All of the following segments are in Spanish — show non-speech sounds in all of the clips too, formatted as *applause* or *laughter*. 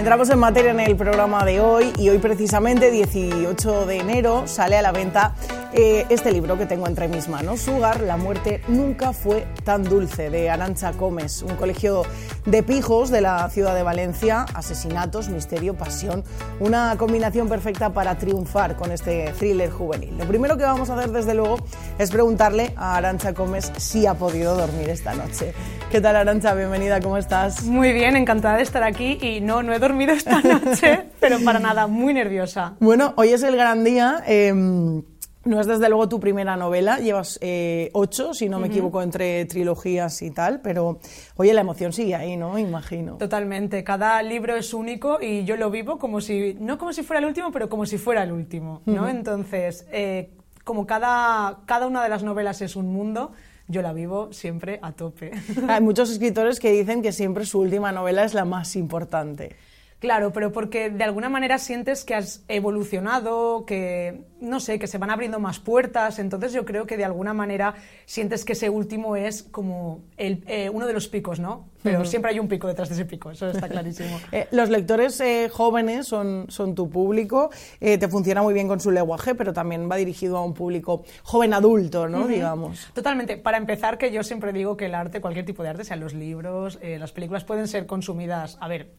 Entramos en materia en el programa de hoy y hoy precisamente 18 de enero sale a la venta eh, este libro que tengo entre mis manos, Sugar, la muerte nunca fue tan dulce, de Arancha Gómez, un colegio de pijos de la ciudad de Valencia, asesinatos, misterio, pasión, una combinación perfecta para triunfar con este thriller juvenil. Lo primero que vamos a hacer desde luego es preguntarle a Arancha Gómez si ha podido dormir esta noche. ¿Qué tal Arancha? Bienvenida, ¿cómo estás? Muy bien, encantada de estar aquí y no, no he dormido esta *laughs* noche, pero para nada, muy nerviosa. Bueno, hoy es el gran día. Em, no es desde luego tu primera novela, llevas eh, ocho, si no me equivoco, entre trilogías y tal, pero oye, la emoción sigue ahí, ¿no? Imagino. Totalmente, cada libro es único y yo lo vivo como si, no como si fuera el último, pero como si fuera el último, ¿no? Entonces, eh, como cada, cada una de las novelas es un mundo, yo la vivo siempre a tope. *laughs* Hay muchos escritores que dicen que siempre su última novela es la más importante. Claro, pero porque de alguna manera sientes que has evolucionado, que, no sé, que se van abriendo más puertas, entonces yo creo que de alguna manera sientes que ese último es como el, eh, uno de los picos, ¿no? Pero siempre hay un pico detrás de ese pico, eso está clarísimo. *laughs* Eh, los lectores eh, jóvenes son, son tu público, te funciona muy bien con su lenguaje, pero también va dirigido a un público joven adulto, ¿no? Digamos. Totalmente. Para empezar, que yo siempre digo que el arte, cualquier tipo de arte, sean los libros, las películas, pueden ser consumidas, a ver,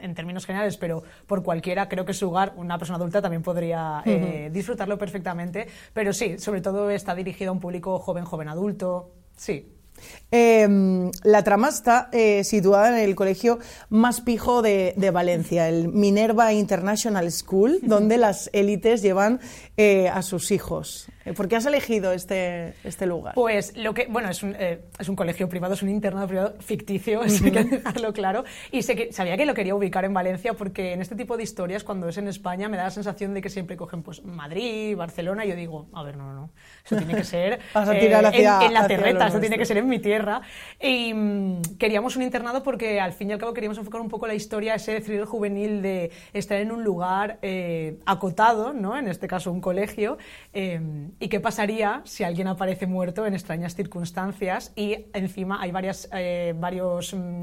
en términos generales, pero por cualquiera, creo que su hogar, una persona adulta también podría eh, disfrutarlo perfectamente. Pero sí, sobre todo está dirigido a un público joven, joven adulto. Sí, Em, la trama está eh, situada en el colegio más pijo de, Valencia, el Minerva International School, donde las élites llevan eh, a sus hijos. Eh, ¿Por qué has elegido este, este lugar? Pues lo que, bueno, es un, es un colegio privado, es un internado privado ficticio, *laughs* hay que dejarlo claro. Y sé que, sabía que lo quería ubicar en Valencia porque en este tipo de historias, cuando es en España, me da la sensación de que siempre cogen pues Madrid, Barcelona, y yo digo, a ver, no, no, no, eso tiene que *laughs* ser en, la terreta, eso tiene que ser en mi tierra. Y mm, queríamos un internado porque al fin y al cabo queríamos enfocar un poco la historia, ese thriller juvenil de estar en un lugar eh, acotado, ¿no? en este caso un colegio, eh, y qué pasaría si alguien aparece muerto en extrañas circunstancias y encima hay varias, eh, varios... Mm,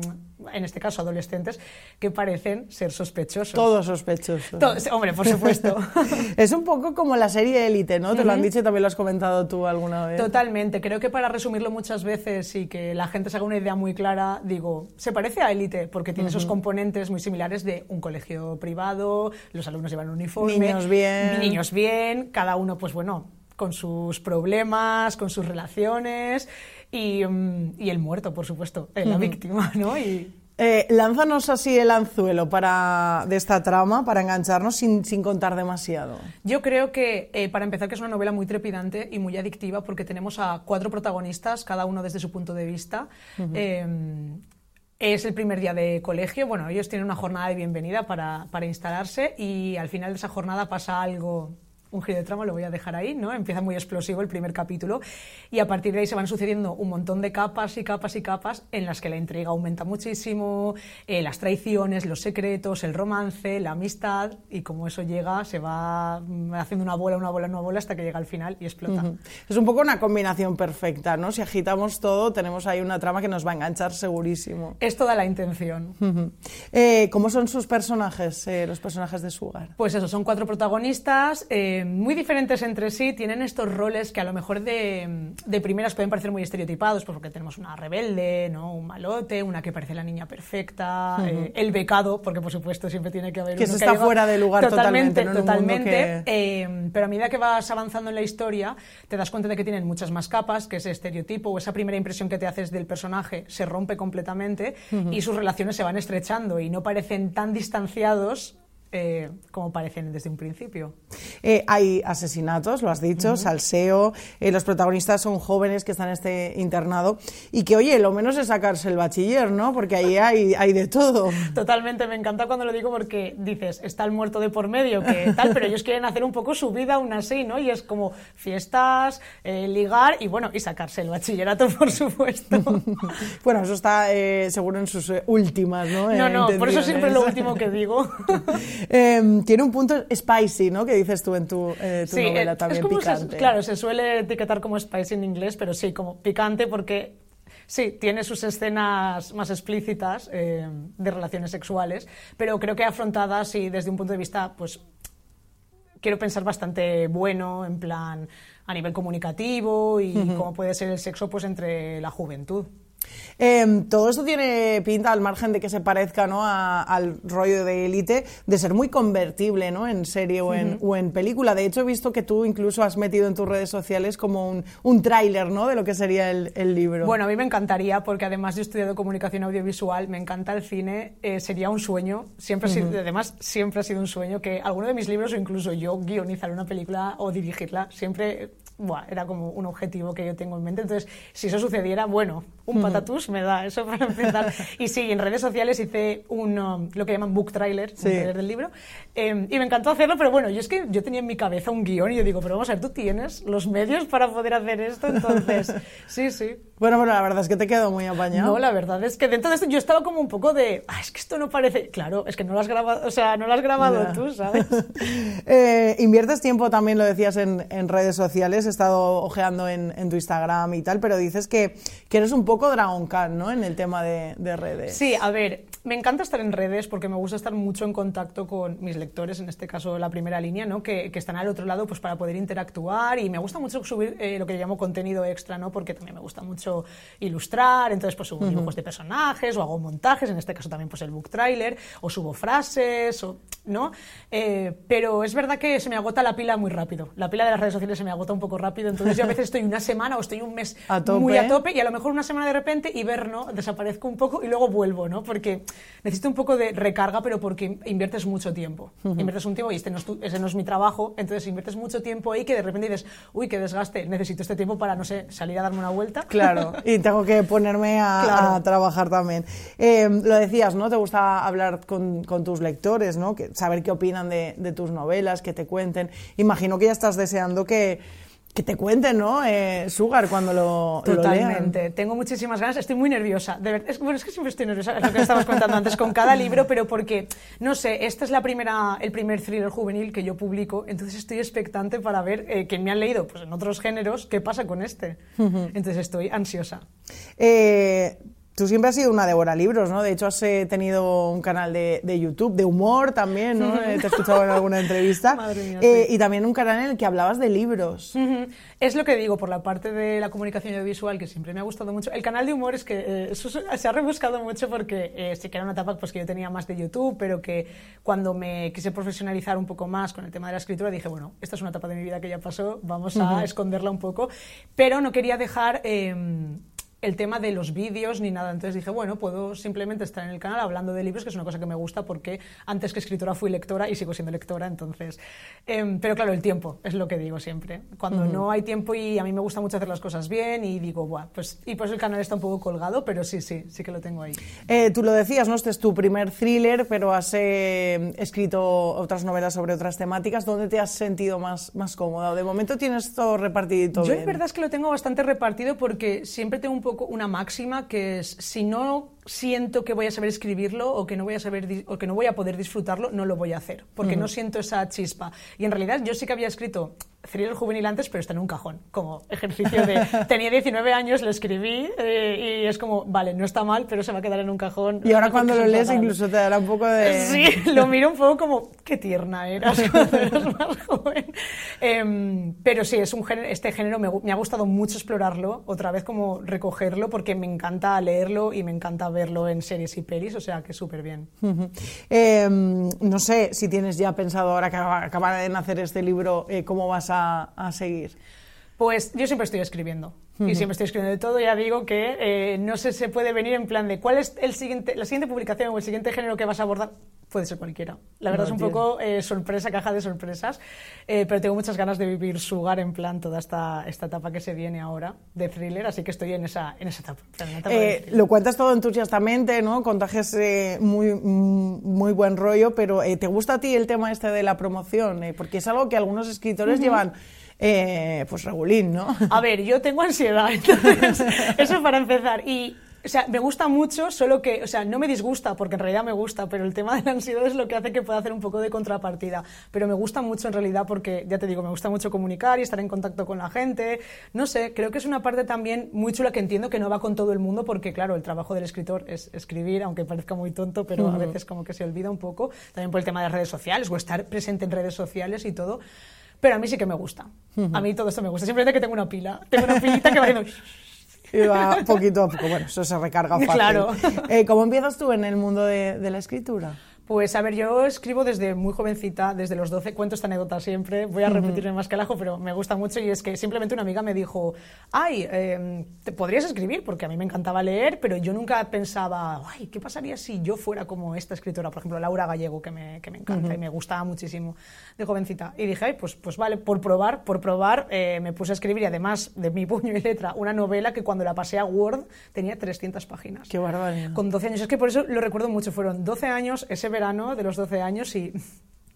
en este caso adolescentes, que parecen ser sospechosos. Todos sospechosos. hombre, por supuesto. *laughs* es un poco como la serie Élite, ¿no? Te lo han dicho y también lo has comentado tú alguna vez. Totalmente. Creo que para resumirlo muchas veces y que la gente se haga una idea muy clara, digo, se parece a Élite porque tiene esos componentes muy similares de un colegio privado, los alumnos llevan un uniforme. Niños bien. Niños bien, cada uno, pues bueno, con sus problemas, con sus relaciones y, mm, y el muerto, por supuesto, eh, la víctima, ¿no? Y... Eh, lánzanos así el anzuelo para, de esta trama para engancharnos sin, sin contar demasiado. Yo creo que, eh, para empezar, que es una novela muy trepidante y muy adictiva porque tenemos a cuatro protagonistas, cada uno desde su punto de vista. es el primer día de colegio, bueno, ellos tienen una jornada de bienvenida para, para instalarse y al final de esa jornada pasa algo un giro de trama, lo voy a dejar ahí, ¿no? Empieza muy explosivo el primer capítulo y a partir de ahí se van sucediendo un montón de capas y capas y capas en las que la intriga aumenta muchísimo, eh, las traiciones, los secretos, el romance, la amistad y como eso llega se va haciendo una bola, una bola, una bola hasta que llega al final y explota. Es un poco una combinación perfecta, ¿no? Si agitamos todo, tenemos ahí una trama que nos va a enganchar segurísimo. Es toda la intención. Eh, ¿Cómo son sus personajes, eh, los personajes de su hogar? Pues eso, son cuatro protagonistas muy diferentes entre sí, tienen estos roles que a lo mejor de, de, primeras pueden parecer muy estereotipados, pues porque tenemos una rebelde, ¿no? un malote, una que parece la niña perfecta, eh, el becado, porque por supuesto siempre tiene que haber que uno está fuera de lugar totalmente. Totalmente, eh, pero a medida que vas avanzando en la historia, te das cuenta de que tienen muchas más capas, que ese estereotipo o esa primera impresión que te haces del personaje se rompe completamente y sus relaciones se van estrechando y no parecen tan distanciados eh, como parecen desde un principio. Eh, hay asesinatos, lo has dicho, salseo, eh, los protagonistas son jóvenes que están en este internado y que, oye, lo menos es sacarse el bachiller, ¿no? Porque ahí hay, hay de todo. *laughs* Totalmente, me encanta cuando lo digo porque dices, está el muerto de por medio, que *laughs* tal, pero ellos quieren hacer un poco su vida aún así, ¿no? Y es como fiestas, ligar y, bueno, y sacarse el bachillerato, *laughs* por supuesto. bueno, eso está seguro en sus últimas, ¿no? No, no, por eso siempre es lo último que digo. Em, tiene un punto spicy, ¿no? Que dices tú en tu, eh, novela eh, también, picante. claro, se suele etiquetar como spicy en inglés, pero sí, como picante porque Sí, tiene sus escenas más explícitas eh, de relaciones sexuales, pero creo que afrontadas y desde un punto de vista, pues, quiero pensar bastante bueno, en plan, a nivel comunicativo y cómo puede ser el sexo, pues, entre la juventud. Em, todo esto tiene pinta, al margen de que se parezca ¿no? al rollo de élite, de ser muy convertible ¿no? en serie o en, o en, película. De hecho, he visto que tú incluso has metido en tus redes sociales como un, un tráiler ¿no? de lo que sería el, el, libro. Bueno, a mí me encantaría, porque además yo he estudiado comunicación audiovisual, me encanta el cine, eh, sería un sueño, siempre ha sido, además siempre ha sido un sueño que alguno de mis libros o incluso yo guionizar una película o dirigirla, siempre buah, era como un objetivo que yo tengo en mente. Entonces, si eso sucediera, bueno, un patatús me da eso para empezar. *laughs* y sí, en redes sociales hice un, um, lo que llaman book trailer, un trailer del libro, em, y me encantó hacerlo, pero bueno, yo es que yo tenía en mi cabeza un guion y yo digo, pero vamos a ver, tú tienes los medios para poder hacer esto, entonces, *laughs* sí, sí. Bueno, bueno, la verdad es que te quedó muy apañado. No, la verdad es que dentro de esto yo estaba como un poco de, ah, es que esto no parece, claro, es que no lo has grabado, o sea, no lo has grabado tú, ¿sabes? *laughs* eh, inviertes tiempo también, lo decías, en, en redes sociales, he estado ojeando en, en, tu Instagram y tal, pero dices que, que eres un poco Dragon Khan, ¿no? En el tema de, de, redes. Sí, a ver, me encanta estar en redes porque me gusta estar mucho en contacto con mis lectores, en este caso la primera línea, ¿no? Que, que están al otro lado pues para poder interactuar y me gusta mucho subir eh, lo que llamo contenido extra, ¿no? Porque también me gusta mucho ilustrar, entonces pues subo uh -huh. dibujos de personajes o hago montajes, en este caso también pues el book trailer, o subo frases, o, ¿no? Eh, pero es verdad que se me agota la pila muy rápido. La pila de las redes sociales se me agota un poco rápido, entonces yo a veces estoy una semana o estoy un mes a muy a tope y a lo mejor una semana de repente y ver, ¿no? Desaparezco un poco y luego vuelvo, ¿no? Porque necesito un poco de recarga, pero porque inviertes mucho tiempo. Uh -huh. Inviertes un tiempo y este no, es tu, ese no es mi trabajo, entonces inviertes mucho tiempo ahí que de repente dices, uy, qué desgaste, necesito este tiempo para, no sé, salir a darme una vuelta. Claro, *laughs* y tengo que ponerme a, claro. a trabajar también. Eh, lo decías, ¿no? Te gusta hablar con, con tus lectores, ¿no? Que, saber qué opinan de, de tus novelas, que te cuenten. Imagino que ya estás deseando que que te cuenten, ¿no? Eh, Sugar, cuando lo, Totalmente. Lo lean. Tengo muchísimas ganas. Estoy muy nerviosa. De verdad, es, bueno, es que siempre estoy nerviosa, es lo que estabas contando antes, con cada libro, pero porque, no sé, este es la primera, el primer thriller juvenil que yo publico, entonces estoy expectante para ver eh, que me han leído pues, en otros géneros qué pasa con este. Entonces estoy ansiosa. Eh, Tú siempre has sido una devora libros, ¿no? De hecho, has eh, tenido un canal de, de, YouTube, de humor también, ¿no? Eh, te he escuchado en alguna entrevista. *laughs* Madre mía, eh, sí. Y también un canal en el que hablabas de libros. Uh -huh. Es lo que digo, por la parte de la comunicación audiovisual, que siempre me ha gustado mucho. El canal de humor es que eh, eso se ha rebuscado mucho porque sí que era una etapa pues, que yo tenía más de YouTube, pero que cuando me quise profesionalizar un poco más con el tema de la escritura, dije, bueno, esta es una etapa de mi vida que ya pasó, vamos a uh -huh. esconderla un poco. Pero no quería dejar el tema de los vídeos ni nada. Entonces dije, bueno, puedo simplemente estar en el canal hablando de libros, que es una cosa que me gusta porque antes que escritora fui lectora y sigo siendo lectora, entonces... Eh, pero claro, el tiempo es lo que digo siempre. Cuando uh -huh. no hay tiempo y a mí me gusta mucho hacer las cosas bien y digo, Buah, pues... Y pues el canal está un poco colgado, pero sí, sí, sí que lo tengo ahí. Eh, tú lo decías, ¿no? Este es tu primer thriller, pero has eh, escrito otras novelas sobre otras temáticas. ¿Dónde te has sentido más, más cómoda? De momento tienes todo repartidito Yo bien. la verdad es que lo tengo bastante repartido porque siempre tengo un poco una máxima que es si no siento que voy a saber escribirlo o que no voy a saber o que no voy a poder disfrutarlo, no lo voy a hacer, porque uh -huh. no siento esa chispa. Y en realidad yo sí que había escrito thriller juvenil antes, pero está en un cajón, como ejercicio de *laughs* tenía 19 años, lo escribí eh, y es como, vale, no está mal, pero se va a quedar en un cajón. Y ahora cuando *laughs* lo lees incluso te dará un poco de Sí, lo miro un poco como qué tierna eras *laughs* cuando eras más joven. Eh, pero sí, es un género, este género me, me ha gustado mucho explorarlo, otra vez como recogerlo porque me encanta leerlo y me encanta verlo en series y pelis, o sea que súper bien. Uh -huh. eh, no sé si tienes ya pensado ahora que acaba de nacer este libro, eh, cómo vas a, a, seguir. Pues yo siempre estoy escribiendo. Uh -huh. Y siempre estoy escribiendo de todo. Ya digo que eh, no sé, se puede venir en plan de cuál es el siguiente, la siguiente publicación o el siguiente género que vas a abordar. Puede ser cualquiera. La verdad no, es un tío. poco eh, sorpresa, caja de sorpresas. Eh, pero tengo muchas ganas de vivir Sugar en plan toda esta, esta etapa que se viene ahora de thriller. Así que estoy en esa, en esa etapa. En etapa eh, lo cuentas todo entusiastamente, ¿no? Contagias muy, muy buen rollo. Pero ¿te gusta a ti el tema este de la promoción? porque es algo que algunos escritores uh -huh. llevan eh, pues regulín, ¿no? A ver, yo tengo ansiedad, entonces, *laughs* eso para empezar. Y O sea, me gusta mucho, solo que, o sea, no me disgusta, porque en realidad me gusta, pero el tema de la ansiedad es lo que hace que pueda hacer un poco de contrapartida. Pero me gusta mucho en realidad porque, ya te digo, me gusta mucho comunicar y estar en contacto con la gente. No sé, creo que es una parte también muy chula que entiendo que no va con todo el mundo, porque claro, el trabajo del escritor es escribir, aunque parezca muy tonto, pero a veces como que se olvida un poco. También por el tema de las redes sociales o estar presente en redes sociales y todo. Pero a mí sí que me gusta. A mí todo esto me gusta. Siempre que tengo una pila. Tengo una pilita que va haciendo... *laughs* Y va poquito a poco, bueno, eso se recarga *laughs* fácil. Claro. Eh, ¿Cómo empiezas tú en el mundo de, de la escritura? Pues a ver, yo escribo desde muy jovencita, desde los 12, cuento esta anécdota siempre, voy a repetirme más que el ajo, pero me gusta mucho y es que simplemente una amiga me dijo, ay, eh, ¿te podrías escribir? Porque a mí me encantaba leer, pero yo nunca pensaba, ay, ¿qué pasaría si yo fuera como esta escritora? Por ejemplo, Laura Gallego, que me, que me encanta y me gustaba muchísimo de jovencita. Y dije, ay, pues, pues vale, por probar, por probar, eh, me puse a escribir y además de mi puño y letra, una novela que cuando la pasé a Word tenía 300 páginas. Qué barbaridad. Con 12 años, es que por eso lo recuerdo mucho, fueron 12 años, ese verano de los 12 años y...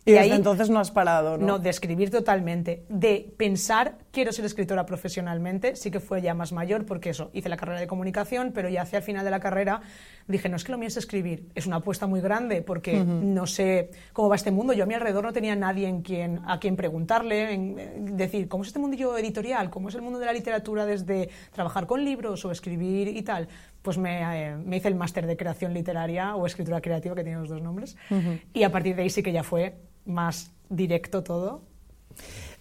Y, desde entonces no has parado, ¿no? No, de escribir totalmente. De pensar, quiero ser escritora profesionalmente, sí que fue ya más mayor, porque eso, hice la carrera de comunicación, pero ya hacia el final de la carrera dije, no es que lo mío es escribir. Es una apuesta muy grande, porque no sé cómo va este mundo. Yo a mi alrededor no tenía nadie en quien, a quien preguntarle, en, decir, ¿cómo es este mundillo editorial? ¿Cómo es el mundo de la literatura desde trabajar con libros o escribir y tal? Pues me, eh, me hice el máster de creación literaria o escritura creativa, que tiene los dos nombres, y a partir de ahí sí que ya fue más directo todo.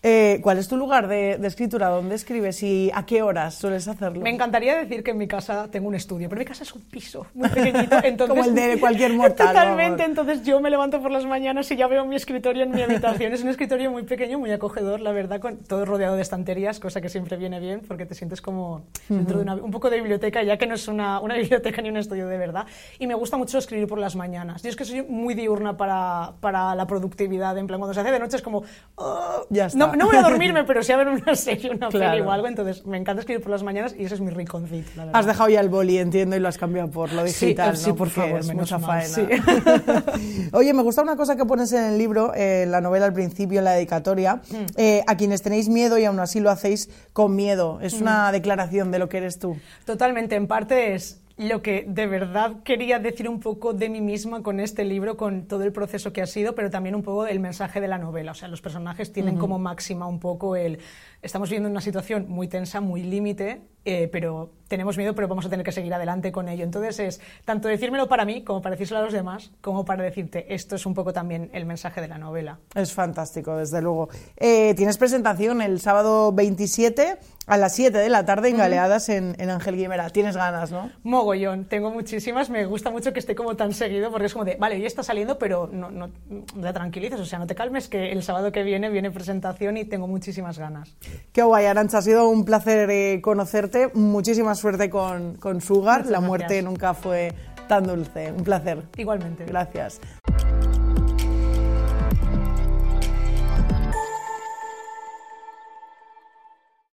Eh, ¿Cuál es tu lugar de, escritura? ¿Dónde escribes y a qué horas sueles hacerlo? Me encantaría decir que en mi casa tengo un estudio, pero mi casa es un piso muy pequeñito. *laughs* Entonces, Como el de cualquier *laughs* mortal. Totalmente, entonces yo me levanto por las mañanas y ya veo mi escritorio en mi habitación. Es un escritorio muy pequeño, muy acogedor, la verdad, con todo rodeado de estanterías, cosa que siempre viene bien porque te sientes como dentro de un poco de biblioteca, ya que no es una, una, biblioteca ni un estudio de verdad. Y me gusta mucho escribir por las mañanas. Yo es que soy muy diurna para, para la productividad, en plan, cuando se hace de noche es como... Oh, ya está no, voy a dormirme, pero sí a ver una serie, una peli o algo. Entonces, me encanta escribir por las mañanas y ese es mi rinconcito. La Has dejado ya el boli, entiendo, y lo has cambiado por lo digital. Sí, por favor, es mucha mal, faena. *laughs* Oye, me gusta una cosa que pones en el libro, en la novela al principio, en la dedicatoria. Mm. Eh, a quienes tenéis miedo y aún así lo hacéis con miedo. Es mm. una declaración de lo que eres tú. Totalmente. En parte es lo que de verdad quería decir un poco de mí misma con este libro, con todo el proceso que ha sido, pero también un poco el mensaje de la novela. O sea, los personajes tienen como máxima un poco el... Estamos viviendo una situación muy tensa, muy límite, eh, pero tenemos miedo, pero vamos a tener que seguir adelante con ello. Entonces es tanto decírmelo para mí como para decírselo a los demás, como para decirte, esto es un poco también el mensaje de la novela. Es fantástico, desde luego. Eh, tienes presentación el sábado 27 a las 7 de la tarde en Galeadas en, en Ángel Guimera. Tienes ganas, ¿no? Mogollón, tengo muchísimas. Me gusta mucho que esté como tan seguido porque es como de, vale, hoy está saliendo, pero no, no, te tranquilices, o sea, no te calmes que el sábado que viene viene presentación y tengo muchísimas ganas. Qué guay, Arancha, ha sido un placer eh, conocerte. Muchísima suerte con, con Sugar. la muerte nunca fue tan dulce. Un placer. Igualmente. Gracias.